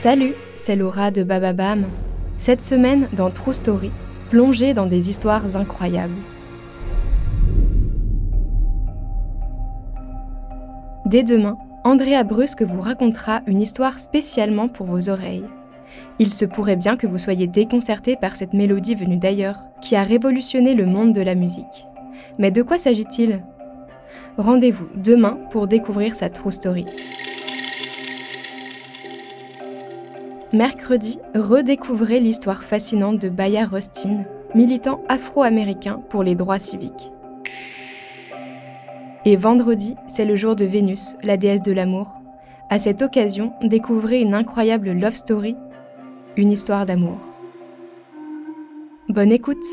Salut, c'est Laura de Bababam. Cette semaine, dans True Story, plongée dans des histoires incroyables. Dès demain, Andrea Brusque vous racontera une histoire spécialement pour vos oreilles. Il se pourrait bien que vous soyez déconcerté par cette mélodie venue d'ailleurs, qui a révolutionné le monde de la musique. Mais de quoi s'agit-il? Rendez-vous demain pour découvrir sa true story. Mercredi, redécouvrez l'histoire fascinante de Bayard Rustin, militant afro-américain pour les droits civiques. Et vendredi, c'est le jour de Vénus, la déesse de l'amour. À cette occasion, découvrez une incroyable love story, une histoire d'amour. Bonne écoute